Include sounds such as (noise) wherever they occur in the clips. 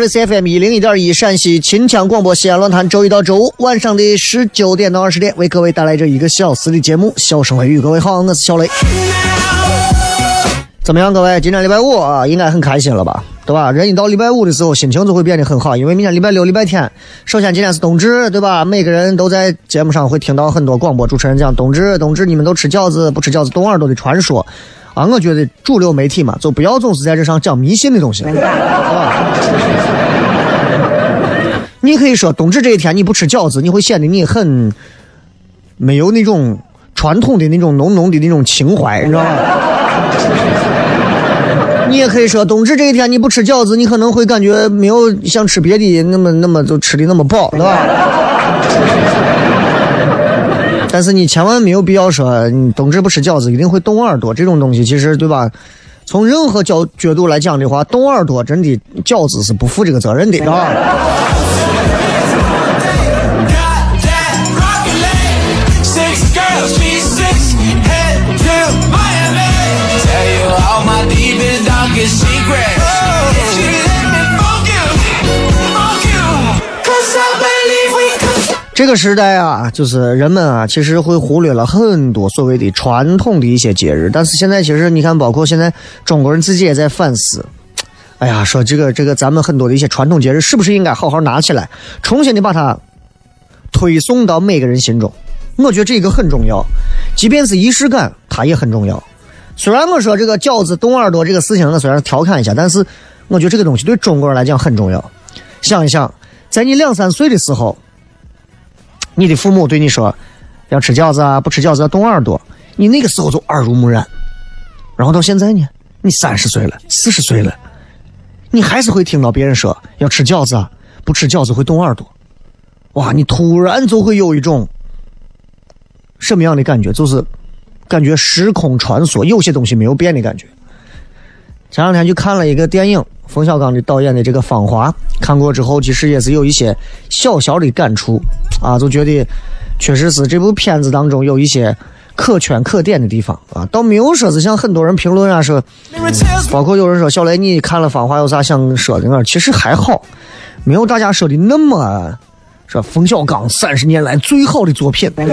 是 C F M 一零一点一陕西秦腔广播西安论坛，周一到周五晚上的十九点到二十点，为各位带来这一个小时的节目。小声雷雨，各位好，我是小雷。怎么样，各位？今天礼拜五啊，应该很开心了吧？对吧？人一到礼拜五的时候，心情就会变得很好，因为明天礼拜六、礼拜天。首先，今天是冬至，对吧？每个人都在节目上会听到很多广播主持人讲冬至，冬至你们都吃饺子，不吃饺子冻耳朵的传说。啊，我觉得主流媒体嘛，就不要总是在这上讲迷信的东西。你可以说冬至这一天你不吃饺子，你会显得你很没有那种传统的那种浓浓的那种情怀，你知道吗？你也可以说冬至这一天你不吃饺子，你可能会感觉没有像吃别的那么那么就吃的那么饱，对吧？但是你千万没有必要说，冬至不吃饺子一定会冻耳朵。这种东西其实对吧？从任何角角度来讲的话，冻耳朵真的饺子是不负这个责任的，啊这个时代啊，就是人们啊，其实会忽略了很多所谓的传统的一些节日。但是现在，其实你看，包括现在中国人自己也在反思。哎呀，说这个这个，咱们很多的一些传统节日，是不是应该好好拿起来，重新的把它推送到每个人心中？我觉得这个很重要，即便是仪式感，它也很重要。虽然我说这个饺子冻耳朵这个事情，我虽然调侃一下，但是我觉得这个东西对中国人来讲很重要。想一想，在你两三岁的时候。你的父母对你说要吃饺子啊，不吃饺子要冻耳朵，你那个时候就耳濡目染。然后到现在呢，你三十岁了，四十岁了，你还是会听到别人说要吃饺子啊，不吃饺子会冻耳朵。哇，你突然就会有一种什么样的感觉？就是感觉时空穿梭，有些东西没有变的感觉。前两天去看了一个电影，冯小刚的导演的这个《芳华》，看过之后，其实也是有一些小小的感触啊，就觉得确实是这部片子当中有一些可圈可点的地方啊，倒没有说是像很多人评论啊说，包括有人说小雷你看了《芳华》有啥想说的呢？其实还好，没有大家说的那么说冯小刚三十年来最好的作品，(laughs) 对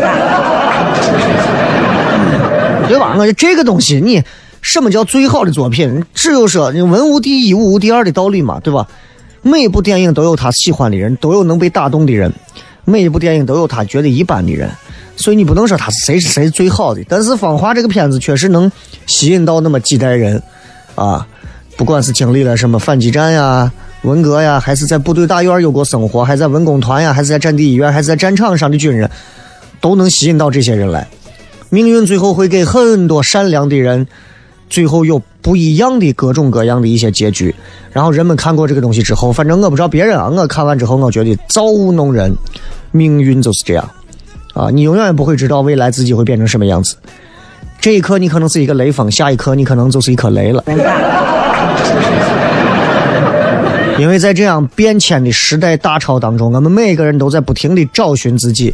吧？我这个东西你。什么叫最好的作品？只有说文无第一，武无第二的道理嘛，对吧？每一部电影都有他喜欢的人，都有能被打动的人；每一部电影都有他觉得一般的人。所以你不能说他是谁是谁最好的。但是《芳华》这个片子确实能吸引到那么几代人，啊，不管是经历了什么反击战呀，文革呀，还是在部队大院有过生活，还在文工团呀，还是在战地医院，还是在战场上的军人，都能吸引到这些人来。命运最后会给很多善良的人，最后有不一样的各种各样的一些结局。然后人们看过这个东西之后，反正我不知道别人啊，我看完之后，我觉得造物弄人，命运就是这样啊！你永远不会知道未来自己会变成什么样子。这一刻你可能是一个雷锋，下一刻你可能就是一颗雷了。(laughs) 因为在这样变迁的时代大潮当中，我们每个人都在不停的找寻自己，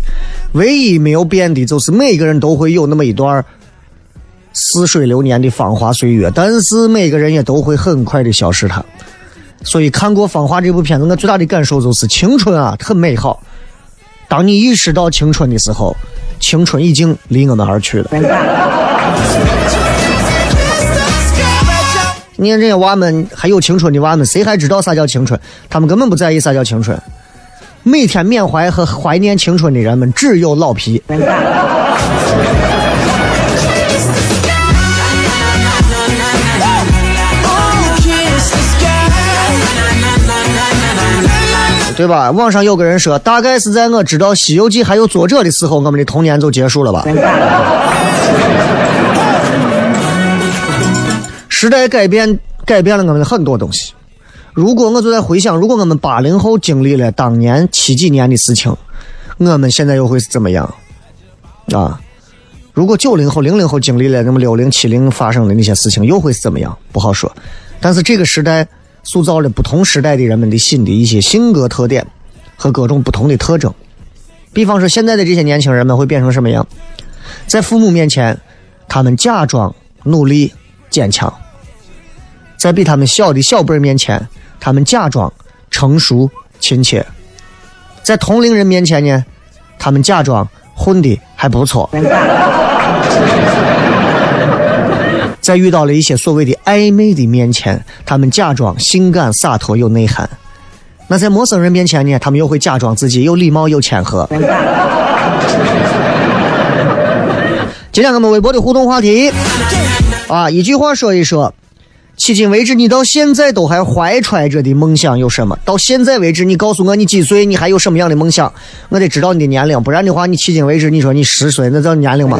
唯一没有变的就是每个人都会有那么一段似水流年的芳华岁月，但是每个人也都会很快的消失它。所以看过《芳华》这部片子，我最大的感受就是青春啊，很美好。当你意识到青春的时候，青春已经离我们而去了。你看这些娃们，还有青春的娃们，谁还知道啥叫青春？他们根本不在意啥叫青春。每天缅怀和怀念青春的人们，只有老皮。对吧？网上有个人说，大概是在我知道《西游记》还有作者的时候，我们的童年就结束了吧。时代改变，改变了我们的很多东西。如果我就在回想，如果我们八零后经历了当年七几年的事情，我们现在又会是怎么样？啊？如果九零后、零零后经历了那么六零、七零发生的那些事情，又会是怎么样？不好说。但是这个时代。塑造了不同时代的人们的新的一些性格特点和各种不同的特征。比方说，现在的这些年轻人们会变成什么样？在父母面前，他们假装努力坚强；在比他们小的小辈面前，他们假装成熟亲切；在同龄人面前呢，他们假装混的还不错。在遇到了一些所谓的暧昧的面前，他们假装性感洒脱有内涵；那在陌生人面前呢，他们又会假装自己有礼貌有谦和。今天我们微博的互动话题啊，一句话说一说：迄今为止你到现在都还怀揣着的梦想有什么？到现在为止，你告诉我你几岁？你还有什么样的梦想？我得知道你的年龄，不然的话，你迄今为止你说你十岁，那叫年龄吗？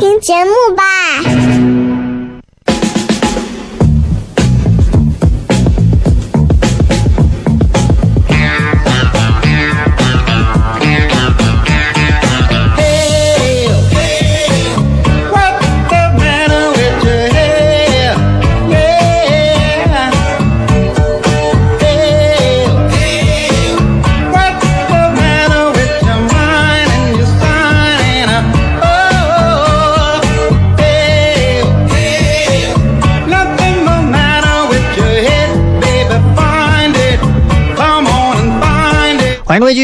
听节目吧。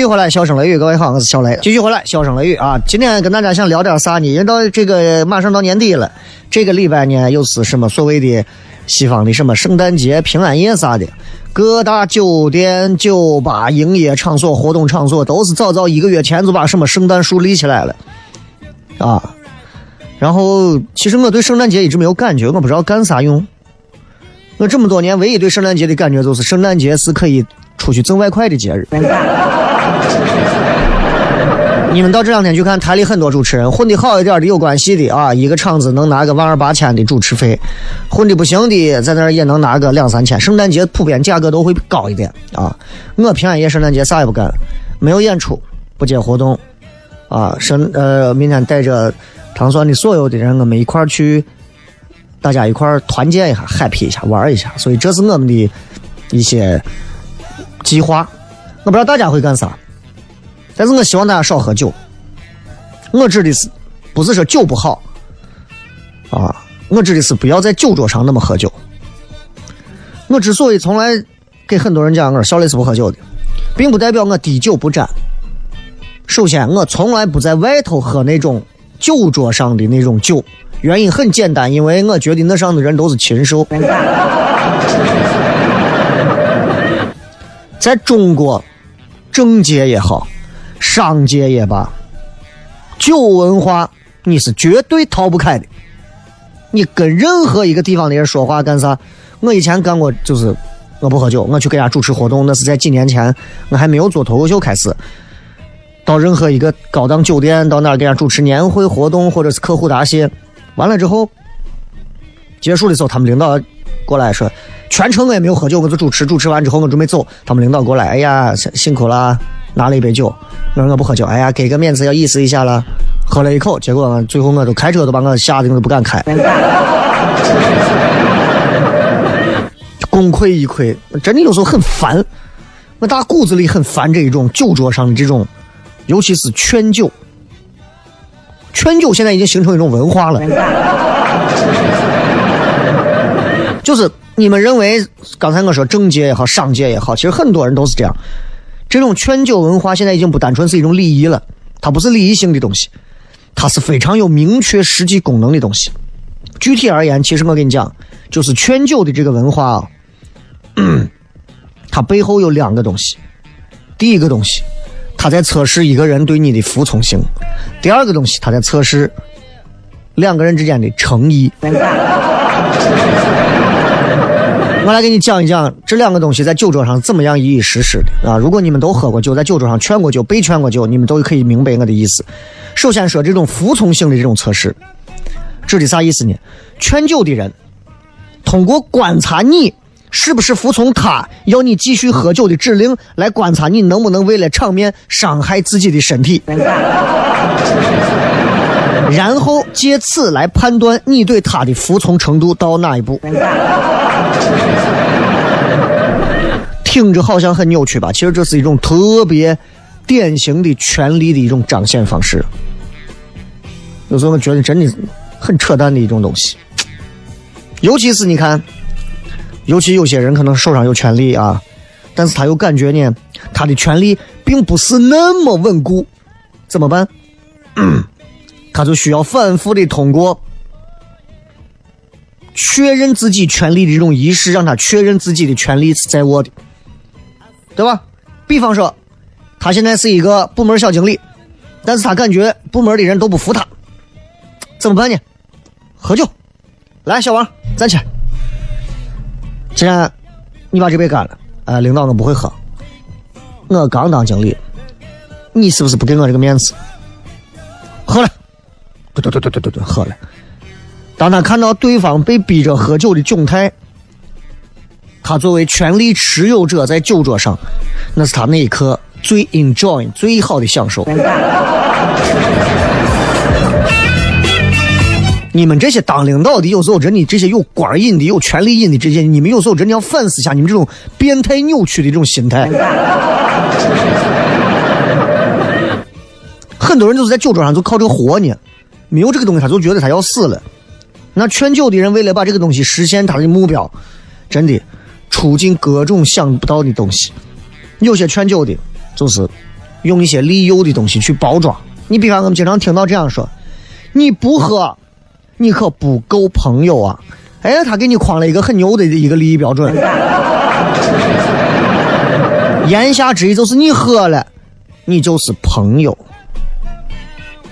续回来，笑声雷雨，各位好，我是小雷。继续回来，笑声雷雨啊！今天跟大家想聊点啥呢？因为到这个马上到年底了，这个礼拜呢又是什么所谓的西方的什么圣诞节、平安夜啥的，各大酒店、酒吧、营业场所、活动场所都是早早一个月前就把什么圣诞树立起来了啊。然后，其实我对圣诞节一直没有感觉，我不知道干啥用。我这么多年唯一对圣诞节的感觉就是圣诞节是可以出去挣外快的节日。(laughs) 你们到这两天去看台里很多主持人，混的好一点的有关系的啊，一个场子能拿个万二八千的主持费，混的不行的在那儿也能拿个两三千。圣诞节普遍价格都会高一点啊。我平安夜圣诞节啥也不干，没有演出，不接活动啊。圣呃，明天带着唐酸的所有的人，我们一块儿去，大家一块儿团建一下，happy 一下，玩一下。所以这是我们的一些计划。我不知道大家会干啥。但是我希望大家少喝酒。我指的是，不是说酒不好，啊，我指的是不要在酒桌上那么喝酒。我之所以从来给很多人讲我说小磊是不喝酒的，并不代表我滴酒不沾。首先，我从来不在外头喝那种酒桌上的那种酒，原因很简单，因为我觉得那上的人都是禽兽。在中国，政界也好。商界也罢，酒文化你是绝对逃不开的。你跟任何一个地方的人说话干啥？我以前干过，就是我不喝酒，我去给人家主持活动，那是在几年前，我还没有做脱口秀开始。到任何一个高档酒店，到那儿给人家主持年会活动或者是客户答谢，完了之后结束的时候，他们领导过来说，全程我也没有喝酒，我就主持，主持完之后我准备走，他们领导过来，哎呀，辛苦了。拿了一杯酒，我说我不喝酒。哎呀，给个面子要意思一下了，喝了一口，结果最后我都开车都把我吓得我都不敢开，(laughs) 功亏一篑。真的有时候很烦，我打骨子里很烦这一种酒桌上的这种，尤其是劝酒。劝酒现在已经形成一种文化了，就是你们认为刚才我说政界也好，商界也好，其实很多人都是这样。这种劝酒文化现在已经不单纯是一种礼仪了，它不是礼仪性的东西，它是非常有明确实际功能的东西。具体而言，其实我跟你讲，就是劝酒的这个文化啊，(clears throat) 它背后有两个东西。第一个东西，它在测试一个人对你的服从性；第二个东西，它在测试两个人之间的诚意。我来给你讲一讲这两个东西在酒桌上怎么样一一实施的啊！如果你们都喝过酒，在酒桌上劝过酒、被劝过酒，你们都可以明白我的意思。首先说这种服从性的这种测试，指的啥意思呢？劝酒的人通过观察你是不是服从他要你继续喝酒的指令，来观察你能不能为了场面伤害自己的身体，然后借此来判断你对他的服从程度到哪一步。听着好像很扭曲吧？其实这是一种特别典型的权力的一种彰显方式。有时候我觉得真的很扯淡的一种东西。尤其是你看，尤其有些人可能手上有权力啊，但是他又感觉呢，他的权力并不是那么稳固，怎么办？(clears throat) 他就需要反复的通过。确认自己权利的这种仪式，让他确认自己的权利是在握的，对吧？比方说，他现在是一个部门小经理，但是他感觉部门的人都不服他，怎么办呢？喝酒，来，小王站起来。既然你把这杯干了，呃，领导我不会喝，我刚当经理，你是不是不给我这个面子？喝了，对对对对对对对，喝了。当他看到对方被逼着喝酒的窘态，他作为权力持有者在酒桌上，那是他那一刻最 enjoy、最好的享受。你们这些当领导的，有时候真的这些有官瘾的、有权力瘾的这些，你们有时候真的要反思一下你们这种变态扭曲的这种心态。很多人就是在酒桌上就靠这个活呢，没有这个东西他就觉得他要死了。那劝酒的人为了把这个东西实现他的目标，真的出尽各种想不到的东西。有些劝酒的，就是用一些利诱的东西去包装。你比方我们经常听到这样说：“你不喝，你可不够朋友啊！”哎，他给你框了一个很牛的一个利益标准。言下之意就是你喝了，你就是朋友。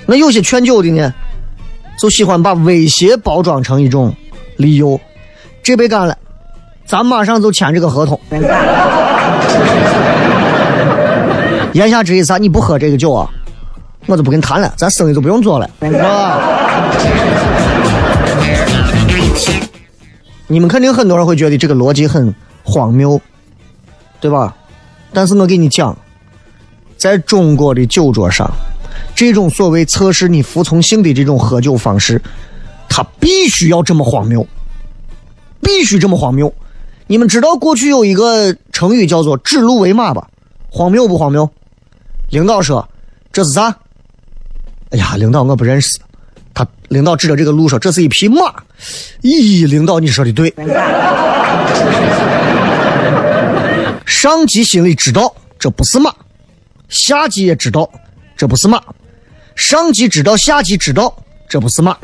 那有些劝酒的呢，就喜欢把威胁包装成一种利诱。这杯干了，咱马上就签这个合同。言下之意啥？你不喝这个酒啊，我就不跟你谈了，咱生意就不用做了，是吧？你们肯定很多人会觉得这个逻辑很荒谬，对吧？但是我给你讲，在中国的酒桌上，这种所谓测试你服从性的这种喝酒方式，它必须要这么荒谬，必须这么荒谬。你们知道过去有一个成语叫做“指鹿为马”吧？荒谬不荒谬？领导说：“这是啥？”哎呀，领导我不认识。他领导指着这个鹿说：“这是一匹马。”咦，领导你说的对。(laughs) 上级心里知道这不是马，下级也知道这不是马，上级知道下级知道这不是马，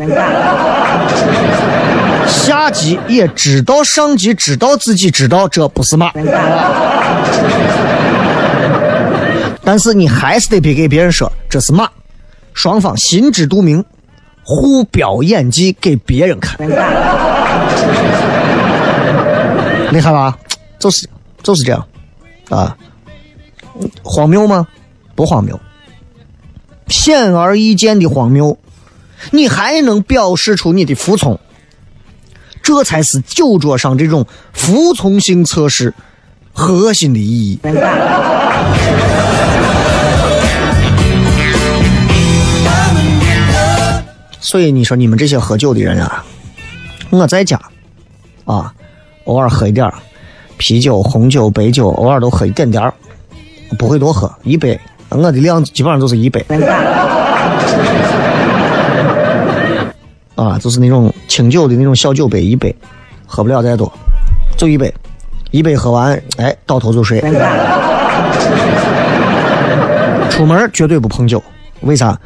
下级也知道上级知道自己知道这不是马。但是你还是得别给别人说这是马，双方心知肚明，互飙演技给别人看，厉害吧？就是就是这样，啊，荒谬吗？不荒谬，显而易见的荒谬，你还能表示出你的服从，这才是酒桌上这种服从性测试核心的意义。所以你说你们这些喝酒的人啊，我在家啊，偶尔喝一点啤酒、红酒、白酒，偶尔都喝一点点不会多喝一杯，我的量基本上都是一杯。啊，就是那种清酒的那种小酒杯，一杯喝不了再多，就一杯，一杯喝完，哎，倒头就睡。(laughs) 出门绝对不碰酒，为啥？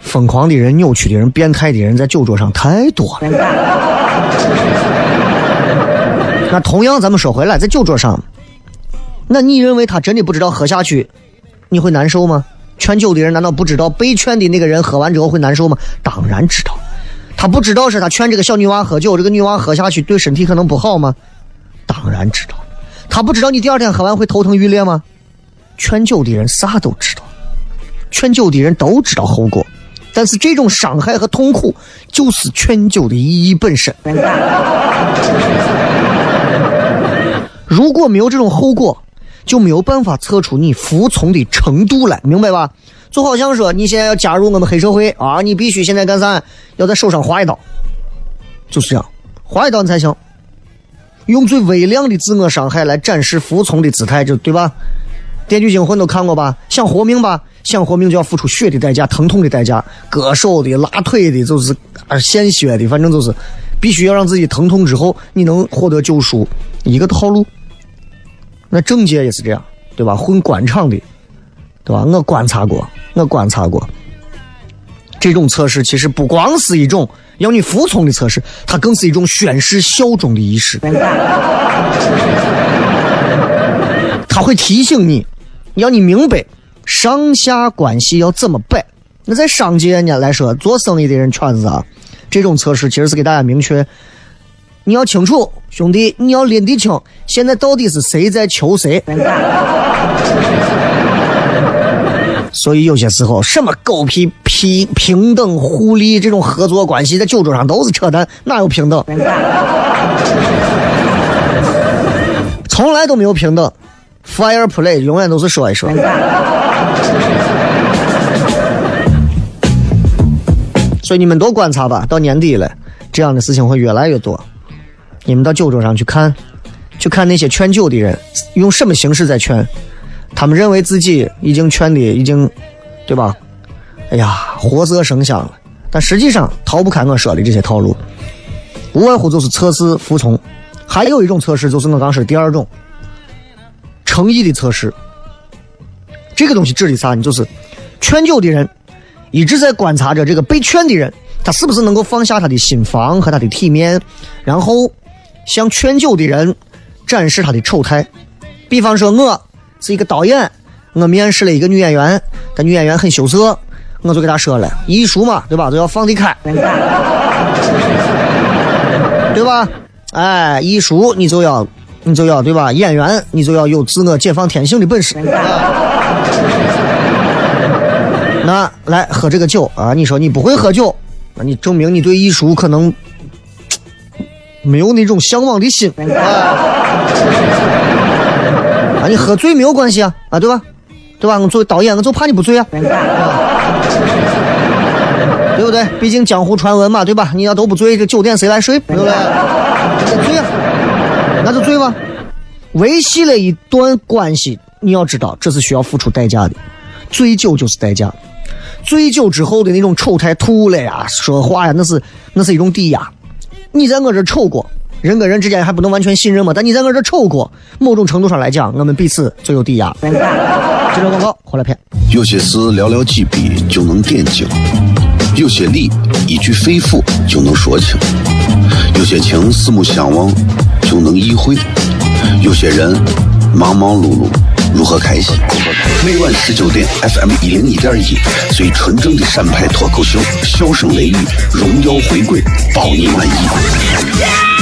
疯狂的人、扭曲的人、变态的人在酒桌上太多了。那同样，咱们说回来，在酒桌上，那你认为他真的不知道喝下去你会难受吗？劝酒的人难道不知道被劝的那个人喝完之后会难受吗？当然知道。他不知道是他劝这个小女娃喝酒，这个女娃喝下去对身体可能不好吗？当然知道。他不知道你第二天喝完会头疼欲裂吗？劝酒的人啥都知道，劝酒的人都知道后果。但是这种伤害和痛苦，就是劝酒的意义本身。如果没有这种后果，就没有办法测出你服从的程度来，明白吧？就好像说，你现在要加入我们黑社会啊，你必须现在干啥？要在手上划一刀，就是这样，划一刀你才行。用最微量的自我伤害来展示服从的姿态，就对吧？《电锯惊魂》都看过吧？想活命吧？想活命就要付出血的代价、疼痛的代价，割手的、拉腿的，就是啊献血的，反正就是，必须要让自己疼痛之后，你能获得救赎，一个套路。那政界也是这样，对吧？混官场的，对吧？我观察过，我观察过，这种测试其实不光是一种要你服从的测试，它更是一种宣誓效忠的仪式。他会提醒你，要你明白。上下关系要怎么摆？那在商界呢来说，做生意的人圈子啊，这种测试其实是给大家明确，你要清楚，兄弟，你要拎得清，现在到底是谁在求谁。所以有些时候，什么狗屁平平等互利这种合作关系，在酒桌上都是扯淡，哪有平等？从来都没有平等，Fire Play 永远都是说一说。所以你们多观察吧，到年底了，这样的事情会越来越多。你们到酒桌上去看，去看那些劝酒的人用什么形式在劝，他们认为自己已经劝的已经，对吧？哎呀，活色生香了，但实际上逃不开我说的这些套路，无外乎就是测试服从。还有一种测试就是我刚说的第二种，诚意的测试。这个东西指的啥？你就是劝酒的人一直在观察着这个被劝的人，他是不是能够放下他的心防和他的体面，然后向劝酒的人展示他的丑态。比方说，我是一个导演，我面试了一个女演员，但女演员很羞涩，我就给她说了，艺术嘛，对吧，都要放得开，(laughs) 对吧？哎，艺术你就要，你就要对吧？演员你就要有自我解放天性的本事。(laughs) 那来喝这个酒啊！你说你不会喝酒，那你证明你对艺术可能没有那种向往的心。啊，啊你喝醉没有关系啊，啊，对吧？对吧？我作为导演，我就怕你不醉啊，对 (laughs) 不对？毕竟江湖传闻嘛，对吧？你要都不醉，这酒店谁来睡？对不对？醉啊，那就醉吧。维系了一段关系，你要知道，这是需要付出代价的。醉酒就是代价。醉酒之后的那种丑态，吐了呀，说话呀，那是那是一种抵押。你在我这丑过，人跟人之间还不能完全信任吗？但你在我这丑过，某种程度上来讲，我们彼此就有抵押。(laughs) 接着广告，回来片。有些事寥寥几笔就能点睛，有些理一句肺腑就能说清，有些情四目相望就能意会，有些人忙忙碌碌。如何开心？每晚十九点，FM 一零一点一，最纯正的陕派脱口秀，笑声雷雨，荣耀回归，包你满意。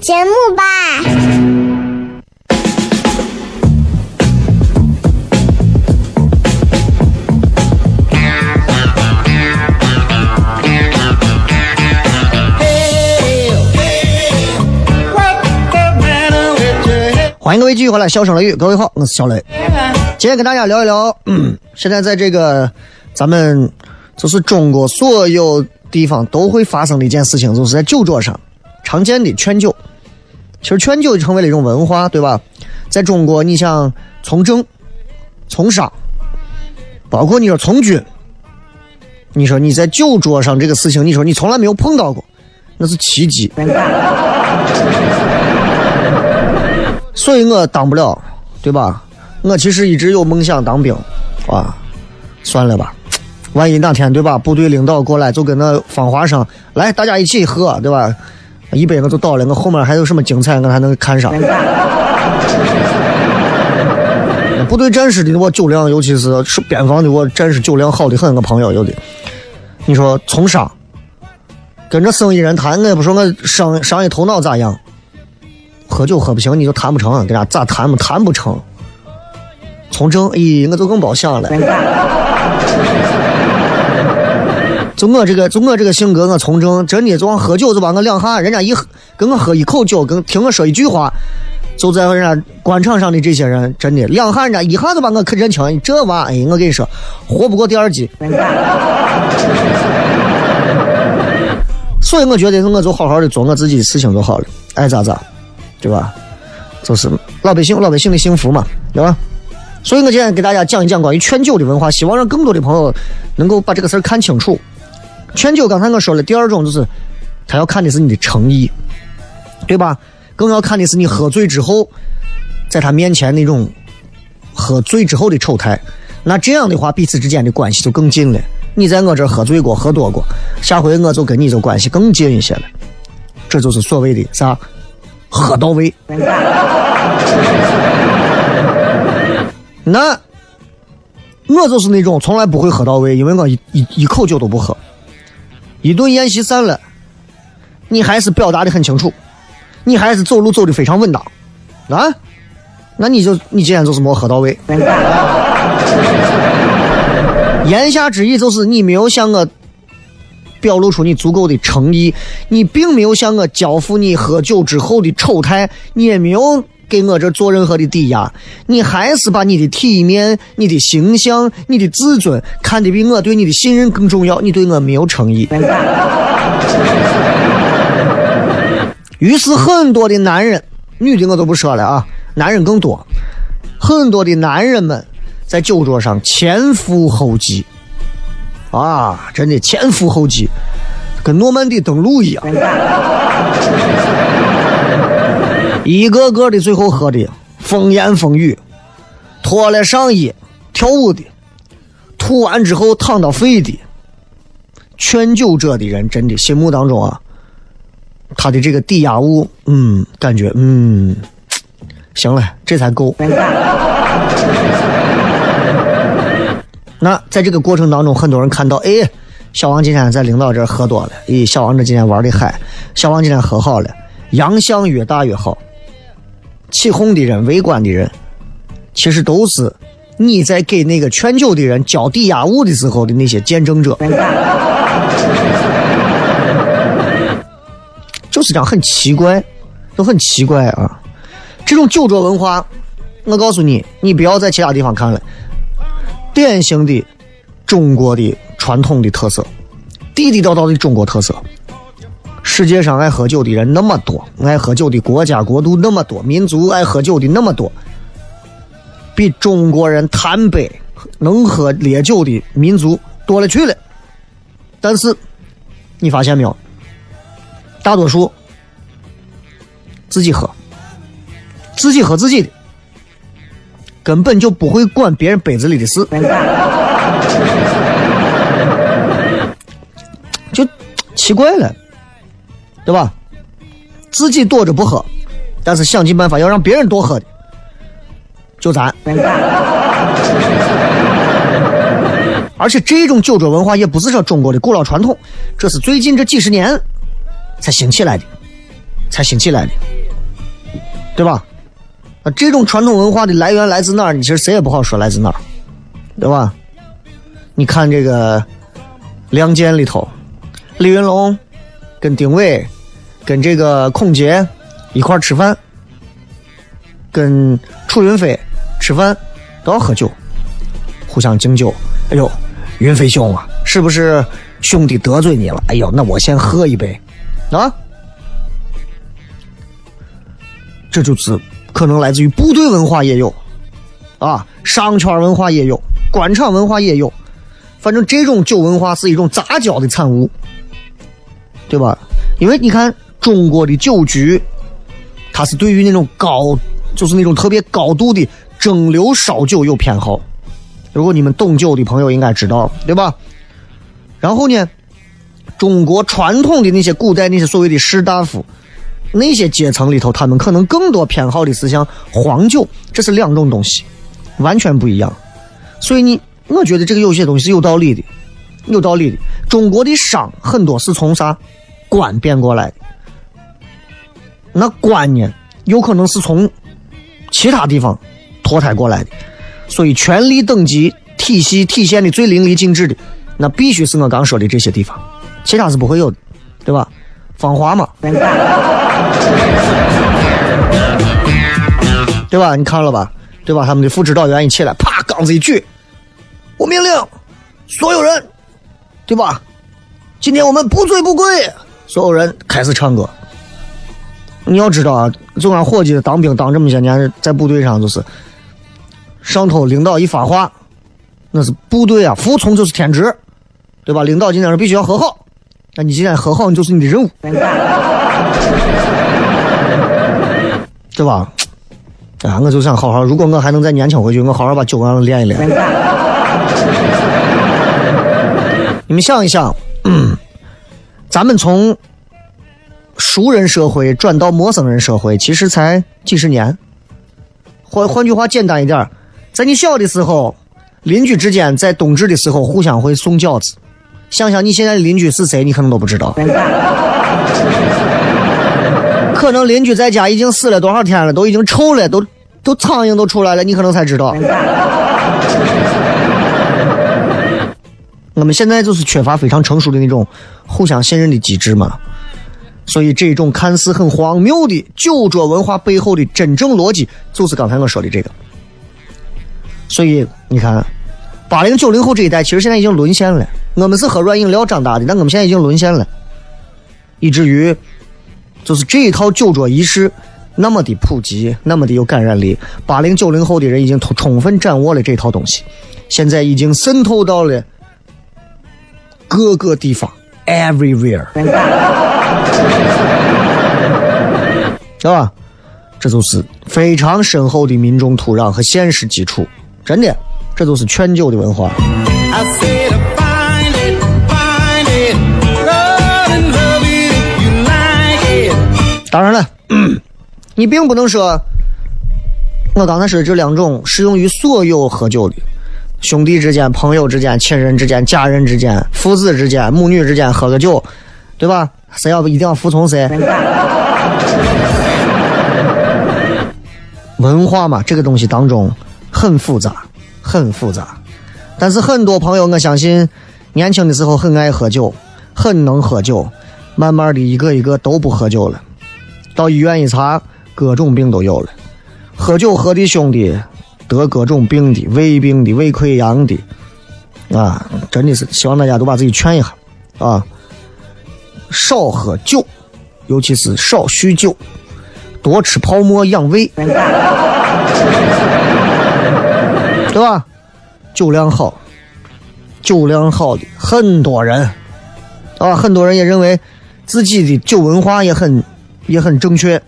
节目吧。欢迎各位继续回来，笑声雷雨，各位好，我是小雷。今天跟大家聊一聊，嗯，现在在这个咱们就是中国所有地方都会发生的一件事情，就是在酒桌上常见的劝酒。其实劝酒就成为了一种文化，对吧？在中国，你想从政、从商，包括你说从军，你说你在酒桌上这个事情，你说你从来没有碰到过，那是奇迹。所以我当不了，对吧？我其实一直有梦想当兵，啊，算了吧，万一哪天对吧？部队领导过来就跟那放话声，来大家一起喝，对吧？一百我就倒了，我后面还有什么精彩，我还能看上。部队战士的我酒量，尤其是是边防的我战士酒量好的很，我朋友有的。你说从商，跟着生意人谈，我也不说我商商业头脑咋样。喝酒喝不行，你就谈不成，给家咋谈不谈不成？从政，咦，我就更别想了。就我这个，就我这个性格，我从政真的就往喝酒，就把我两下，人家一喝跟我喝一口酒，跟听我说一句话，就在人家官场上的这些人，真的两下，人家一下就把我可认清。这娃，哎，我跟你说，活不过第二季。所以我觉得，我就好好的做我自己的事情就好了，爱咋咋。对吧？就是老百姓，老百姓的幸福嘛，对吧？所以我今天给大家讲一讲关于劝酒的文化，希望让更多的朋友能够把这个事儿看清楚。劝酒，刚才我说了，第二种就是他要看的是你的诚意，对吧？更要看的是你喝醉之后，在他面前那种喝醉之后的丑态。那这样的话，彼此之间的关系就更近了。你在我这喝醉过、喝多过，下回我就跟你就关系更近一些了。这就是所谓的啥？喝到位，(laughs) 那我就是那种从来不会喝到位，因为我一一一口酒都不喝。一顿宴席散了，你还是表达的很清楚，你还是走路走的非常稳当，啊？那你就你今天就是没喝到位。(laughs) 言下之意就是你没有向我表露出你足够的诚意，你并没有向我交付你喝酒之后的丑态，你也没有给我这做任何的抵押，你还是把你的体面、你的形象、你的自尊看得比我对你的信任更重要，你对我没有诚意。于是很多的男人、女的我都不说了啊，男人更多，很多的男人们。在酒桌上前赴后继，啊，真的前赴后继，跟诺曼底登陆一样，一个个的最后喝的风言风语，脱了上衣跳舞的，吐完之后躺到废的，劝酒者的人真的心目当中啊，他的这个抵押物，嗯，感觉嗯，行了，这才够。(laughs) 那在这个过程当中，很多人看到，哎，小王今天在领导这喝多了，咦，小王这今天玩的嗨，小王今天喝好了，洋相越大越好。起哄的人、围观的人，其实都是你在给那个劝酒的人交抵押物的时候的那些见证者。(laughs) 就是这样，很奇怪，都很奇怪啊！这种酒桌文化，我告诉你，你不要在其他地方看了。典型的中国的传统的特色，地地道道的中国特色。世界上爱喝酒的人那么多，爱喝酒的国家国度那么多，民族爱喝酒的那么多，比中国人贪杯能喝烈酒的民族多了去了。但是你发现没有？大多数自己喝，自己喝自己的。根本就不会管别人杯子里的事，就奇怪了，对吧？自己躲着不喝，但是想尽办法要让别人多喝的，就咱。而且这种酒桌文化也不是说中国的古老传统，这是最近这几十年才兴起来的，才兴起来的，对吧？这种传统文化的来源来自哪儿？你其实谁也不好说来自哪儿，对吧？你看这个《亮剑》里头，李云龙跟丁伟跟这个孔杰一块吃饭，跟楚云飞吃饭都要喝酒，互相敬酒。哎呦，云飞兄啊，是不是兄弟得罪你了？哎呦，那我先喝一杯啊！这就是。可能来自于部队文化也有，啊，商圈文化也有，官场文化也有，反正这种酒文化是一种杂交的产物，对吧？因为你看中国的酒局，它是对于那种高，就是那种特别高度的蒸馏烧酒有偏好。如果你们懂酒的朋友应该知道，对吧？然后呢，中国传统的那些古代那些所谓的士大夫。那些阶层里头，他们可能更多偏好的是像黄酒，这是两种东西，完全不一样。所以你，我觉得这个有些东西是有道理的，有道理的。中国的商很多是从啥官变过来，那官呢，有可能是从其他地方脱胎过来的。所以权力等级体系体现的最淋漓尽致的，那必须是我刚说的这些地方，其他是不会有的，对吧？芳华嘛。(laughs) 对吧？你看了吧？对吧？他们的副指导员一起来，啪，杠子一举，我命令所有人，对吧？今天我们不醉不归，所有人开始唱歌。你要知道啊，就俺伙计当兵当这么些年，在部队上就是，上头领导一发话，那是部队啊，服从就是天职，对吧？领导今天是必须要和好，那你今天和好，你就是你的任务。对吧？啊，我就想好好，如果我还能再年轻回去，我好好把酒量练一练。你们想一想，咱们从熟人社会转到陌生人社会，其实才几十年。换换句话简单一点，在你小的时候，邻居之间在冬至的时候互相会送饺子。想想你现在的邻居是谁，你可能都不知道。(laughs) 可能邻居在家已经死了多少天了，都已经臭了，都都苍蝇都出来了，你可能才知道。(laughs) 我们现在就是缺乏非常成熟的那种互相信任的机制嘛，所以这种看似很荒谬的酒桌文化背后的真正逻辑，就是刚才我说的这个。所以你看，八零九零后这一代其实现在已经沦陷了。我们是喝软饮料长大的，但我们现在已经沦陷了，以至于就是这一套酒桌仪式那么的普及，那么的有感染力。八零九零后的人已经充充分掌握了这套东西，现在已经渗透到了。各个地方，everywhere，(laughs) 是吧？这就是非常深厚的民众土壤和现实基础，真的，这就是劝酒的文化。当然了，你并不能说，我刚才说的这两种适用于所有喝酒的。兄弟之间、朋友之间、亲人之间、家人之间、父子之间、母女之间喝个酒，对吧？谁要不一定要服从谁？(laughs) 文化嘛，这个东西当中很复杂，很复杂。但是很多朋友，我相信年轻的时候很爱喝酒，很能喝酒，慢慢的一个一个都不喝酒了。到医院一查，各种病都有了。喝酒喝的兄弟。得各种病的，胃病的，胃溃疡的，啊，真的是希望大家都把自己劝一下，啊，少喝酒，尤其是少酗酒，多吃泡沫养胃，(laughs) 对吧？酒量好，酒量好的很多人，啊，很多人也认为自己的酒文化也很也很正确。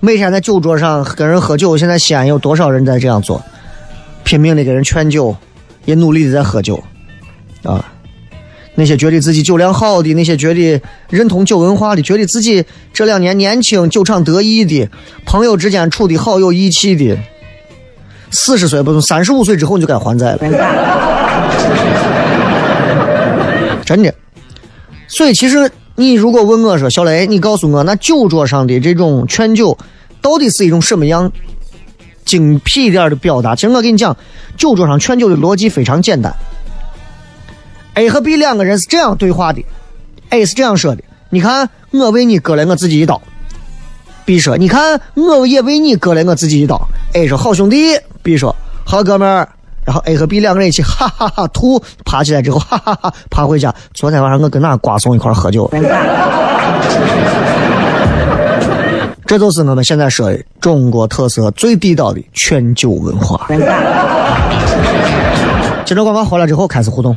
每天在酒桌上跟人喝酒，现在西安有多少人在这样做？拼命的给人劝酒，也努力的在喝酒，啊！那些觉得自己酒量好的，那些觉得认同酒文化的，觉得自己这两年年轻、酒场得意的，朋友之间处的好有义气的，四十岁不是三十五岁之后你就该还债了，(laughs) 真的。所以其实。你如果问我说小雷，你告诉我，那酒桌上的这种劝酒，到底是一种什么样精辟点的表达？其实我跟你讲，酒桌上劝酒的逻辑非常简单。A 和 B 两个人是这样对话的，A 是这样说的：“你看，我为你割了我自己一刀。”B 说：“你看，我也为你割了我自己一刀。”A 说：“好兄弟。”B 说：“好哥们儿。”然后 A 和 B 两个人一起哈哈哈吐，爬起来之后哈哈哈爬回家。昨天晚上我跟哪瓜怂一块喝酒，这就是我们现在说的中国特色最地道的劝酒文化。(laughs) 接着广告回来之后开始互动。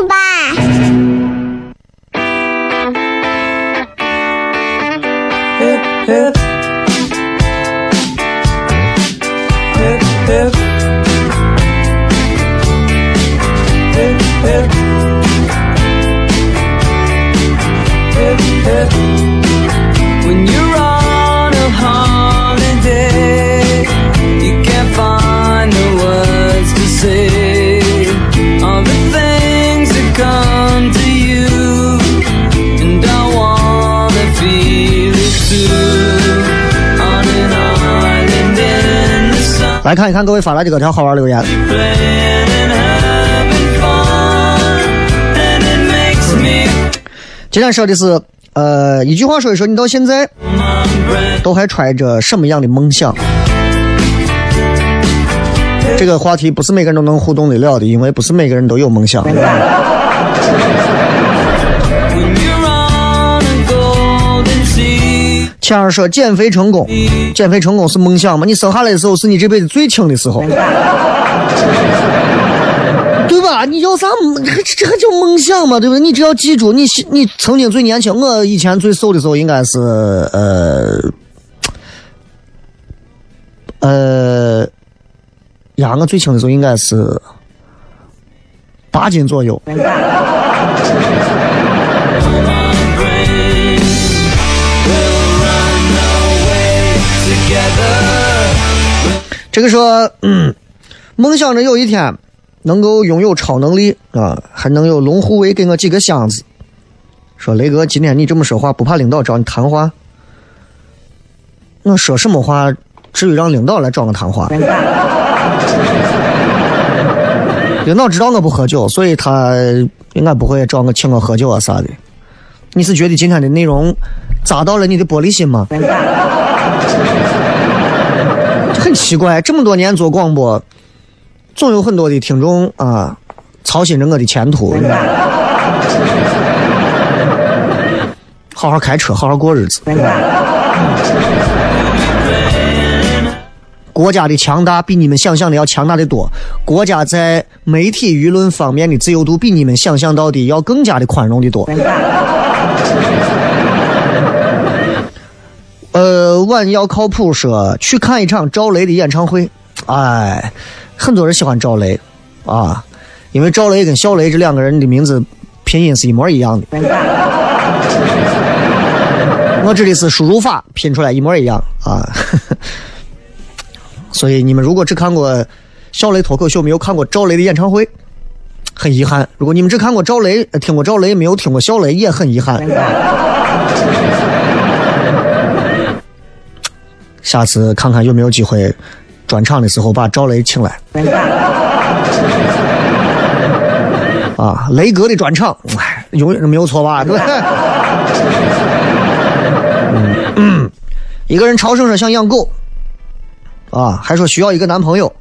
来看一看各位发来的各条好玩留言。今天说的是，呃，一句话说一说，你到现在都还揣着什么样的梦想？这个话题不是每个人都能互动得了的，因为不是每个人都有梦想。天儿说减肥成功，减肥成功是梦想吗？你生下来的时候是你这辈子最轻的时候，(laughs) 对吧？你要啥？这这还叫梦想吗？对不对？你只要记住，你你曾经最年轻，我以前最瘦的时候应该是呃呃，呀，我最轻的时候应该是八斤左右。这个说，嗯，梦想着有一天能够拥有超能力啊，还能有龙护卫给我几个箱子。说雷哥，今天你这么说话，不怕领导找你谈话？我说什么话，至于让领导来找我谈话？(laughs) 领导知道我不喝酒，所以他应该不会找我请我喝酒啊啥的。你是觉得今天的内容砸到了你的玻璃心吗？很奇怪，这么多年做广播，总有很多的听众啊，操心着我的前途。好好开车，好好过日子。国家的强大比你们想象的要强大的多，国家在媒体舆论方面的自由度比你们想象到的要更加的宽容的多。管要靠谱说去看一场赵雷的演唱会，哎，很多人喜欢赵雷啊，因为赵雷跟小雷这两个人的名字拼音是一模一样的。(laughs) 我指的是输入法拼出来一模一样啊。(laughs) 所以你们如果只看过小雷脱口秀，没有看过赵雷的演唱会，很遗憾。如果你们只看过赵雷，听过赵雷，没有听过小雷，也很遗憾。下次看看有没有机会，专场的时候把赵雷请来。啊，雷哥的专场，哎，永远是没有错吧？对。嗯，一个人超生说想养狗，啊，还说需要一个男朋友。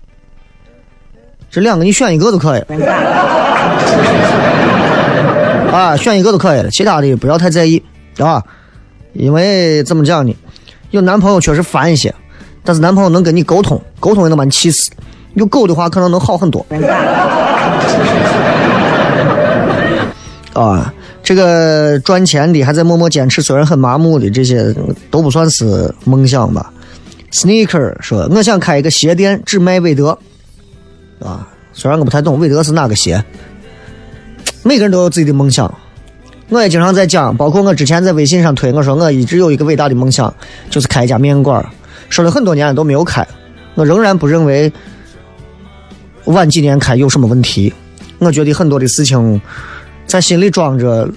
这两个你选一个都可以。啊，选一个都可以了，其他的不要太在意，啊，因为怎么讲呢？有男朋友确实烦一些，但是男朋友能跟你沟通，沟通也能把你气死。有狗的话，可能能好很多。(laughs) 啊，这个赚钱的还在默默坚持，虽然很麻木的，这些都不算是梦想吧。Sneaker 说：“我想开一个鞋店，只卖韦德。”啊，虽然我不太懂韦德是哪个鞋。每个人都有自己的梦想。我也经常在讲，包括我之前在微信上推，我说我一直有一个伟大的梦想，就是开一家面馆。说了很多年了都没有开，我仍然不认为晚几年开有什么问题。我觉得很多的事情在心里装着，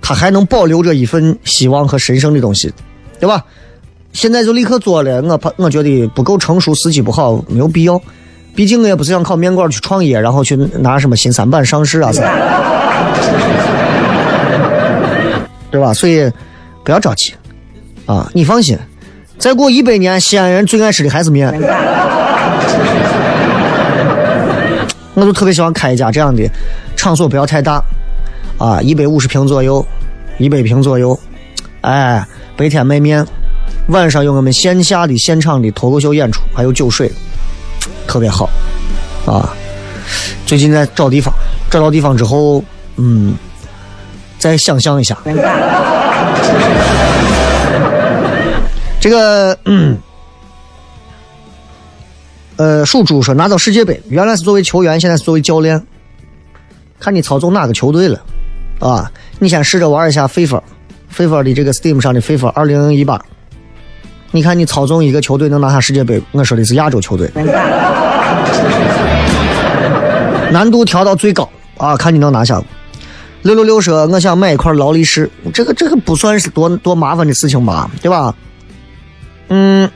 它还能保留着一份希望和神圣的东西，对吧？现在就立刻做了，我怕我觉得不够成熟，时机不好，没有必要。毕竟我也不是想靠面馆去创业，然后去拿什么新三板上市啊啥。对吧？所以不要着急啊！你放心，再过一百年，西安人最爱吃的还是面。(laughs) 我就特别喜欢开一家这样的场所，不要太大啊，一百五十平左右，一百平左右。哎，白天卖面，晚上有我们线下的现场的脱口秀演出，还有酒水，特别好啊！最近在找地方，找到地方之后，嗯。再想象一下，(laughs) 这个，嗯，呃，属猪说拿到世界杯，原来是作为球员，现在是作为教练，看你操纵哪个球队了，啊，你先试着玩一下 FIFA，FIFA 的这个 Steam 上的 FIFA 二零一八，你看你操纵一个球队能拿下世界杯，我说的是亚洲球队，(laughs) 难度调到最高啊，看你能拿下。六六六说：“我想买一块劳力士，这个这个不算是多多麻烦的事情吧，对吧？嗯，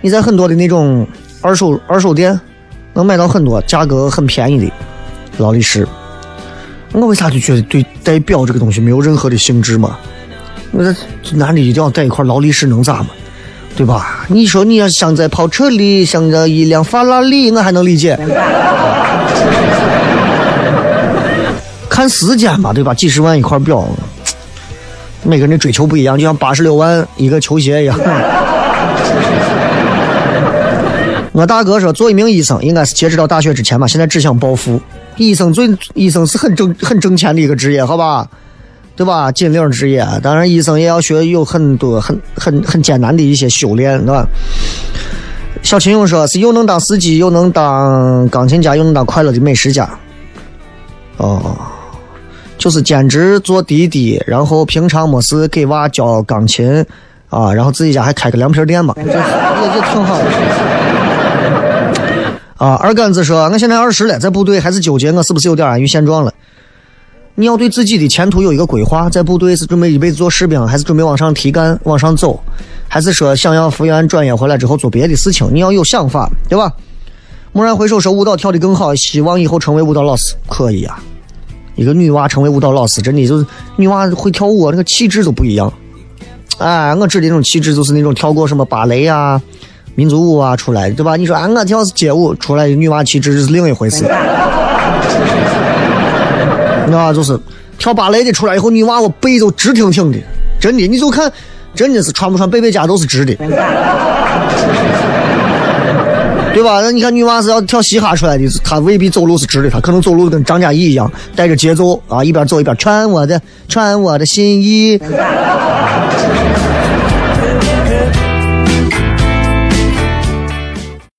你在很多的那种二手二手店能买到很多价格很便宜的劳力士。我为啥就觉得对戴表这个东西没有任何的兴致嘛？我这男的一定要戴一块劳力士能咋嘛？对吧？你说你要想在跑车里，想着一辆法拉利，我还能理解。”看时间嘛，对吧？几十万一块表，每个人的追求不一样，就像八十六万一个球鞋一样。(laughs) 我大哥说，做一名医生应该是截止到大学之前吧，现在只想暴富。医生最医生是很挣很挣钱的一个职业，好吧？对吧？金领职业，当然医生也要学有很多很很很艰难的一些修炼，对吧？小秦勇说是又能当司机，又能当钢琴家，又能当快乐的美食家。哦，就是兼职做滴滴，然后平常没事给娃教钢琴啊，然后自己家还开个凉皮店嘛，这也也挺好的。啊，二杆子说，我现在二十了，在部队还是纠结我是不是有点安于现状了。你要对自己的前途有一个规划，在部队是准备一辈子做士兵，还是准备往上提干、往上走，还是说想要复员转业回来之后做别的事情？你要有想法，对吧？蓦然回首说舞蹈跳得更好，希望以后成为舞蹈老师，可以啊。一个女娃成为舞蹈老师，真的就是女娃会跳舞，那个气质都不一样。哎，我指的那种气质，就是那种跳过什么芭蕾啊、民族舞啊出来的，对吧？你说啊，我跳是街舞出来的女娃气质是另一回事。(laughs) 那就是跳芭蕾的出来以后，女娃我背都直挺挺的，真的，你就看，真的是穿不穿背背佳都是直的，对吧？那你看女娃子要跳嘻哈出来的，她未必走路是直的，她可能走路跟张嘉译一样，带着节奏啊，一边走一边穿我的穿我的新衣。